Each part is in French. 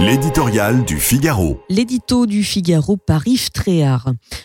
L'éditorial du Figaro. L'édito du Figaro par Yves.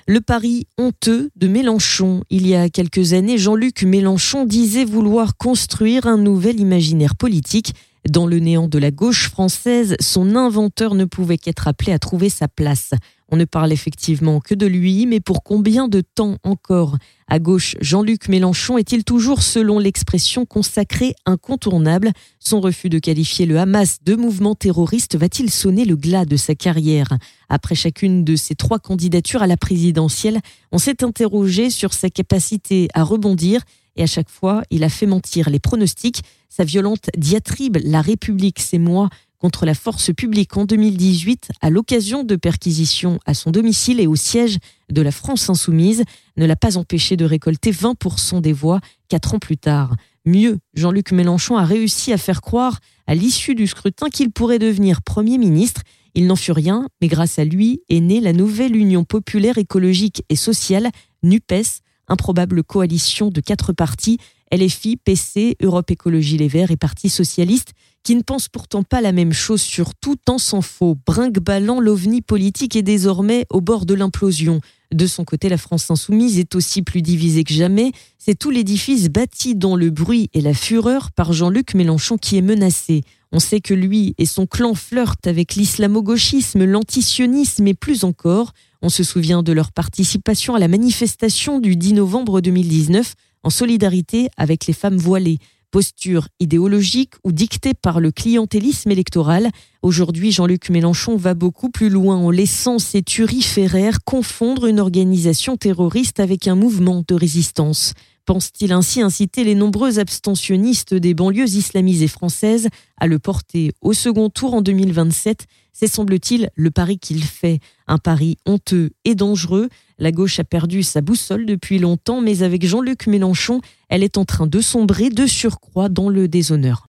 Le pari honteux de Mélenchon. Il y a quelques années, Jean-Luc Mélenchon disait vouloir construire un nouvel imaginaire politique. Dans le néant de la gauche française, son inventeur ne pouvait qu'être appelé à trouver sa place. On ne parle effectivement que de lui, mais pour combien de temps encore? À gauche, Jean-Luc Mélenchon est-il toujours, selon l'expression consacrée, incontournable? Son refus de qualifier le Hamas de mouvement terroriste va-t-il sonner le glas de sa carrière? Après chacune de ses trois candidatures à la présidentielle, on s'est interrogé sur sa capacité à rebondir et à chaque fois, il a fait mentir les pronostics. Sa violente diatribe La République, c'est moi contre la force publique en 2018 à l'occasion de perquisitions à son domicile et au siège de la France insoumise ne l'a pas empêché de récolter 20% des voix quatre ans plus tard. Mieux, Jean-Luc Mélenchon a réussi à faire croire à l'issue du scrutin qu'il pourrait devenir Premier ministre. Il n'en fut rien, mais grâce à lui est née la nouvelle Union populaire écologique et sociale, NUPES, improbable coalition de quatre partis, LFI, PC, Europe Écologie Les Verts et Parti Socialiste, qui ne pense pourtant pas la même chose sur tout en s'en faux. Brinque-ballant, l'ovni politique est désormais au bord de l'implosion. De son côté, la France insoumise est aussi plus divisée que jamais. C'est tout l'édifice bâti dans le bruit et la fureur par Jean-Luc Mélenchon qui est menacé. On sait que lui et son clan flirtent avec l'islamo-gauchisme, l'antisionisme et plus encore. On se souvient de leur participation à la manifestation du 10 novembre 2019 en solidarité avec les femmes voilées posture idéologique ou dictée par le clientélisme électoral. Aujourd'hui, Jean-Luc Mélenchon va beaucoup plus loin en laissant ses turiféraires confondre une organisation terroriste avec un mouvement de résistance. Pense-t-il ainsi inciter les nombreux abstentionnistes des banlieues islamisées françaises à le porter au second tour en 2027 C'est semble-t-il le pari qu'il fait. Un pari honteux et dangereux. La gauche a perdu sa boussole depuis longtemps, mais avec Jean-Luc Mélenchon, elle est en train de sombrer de surcroît dans le déshonneur.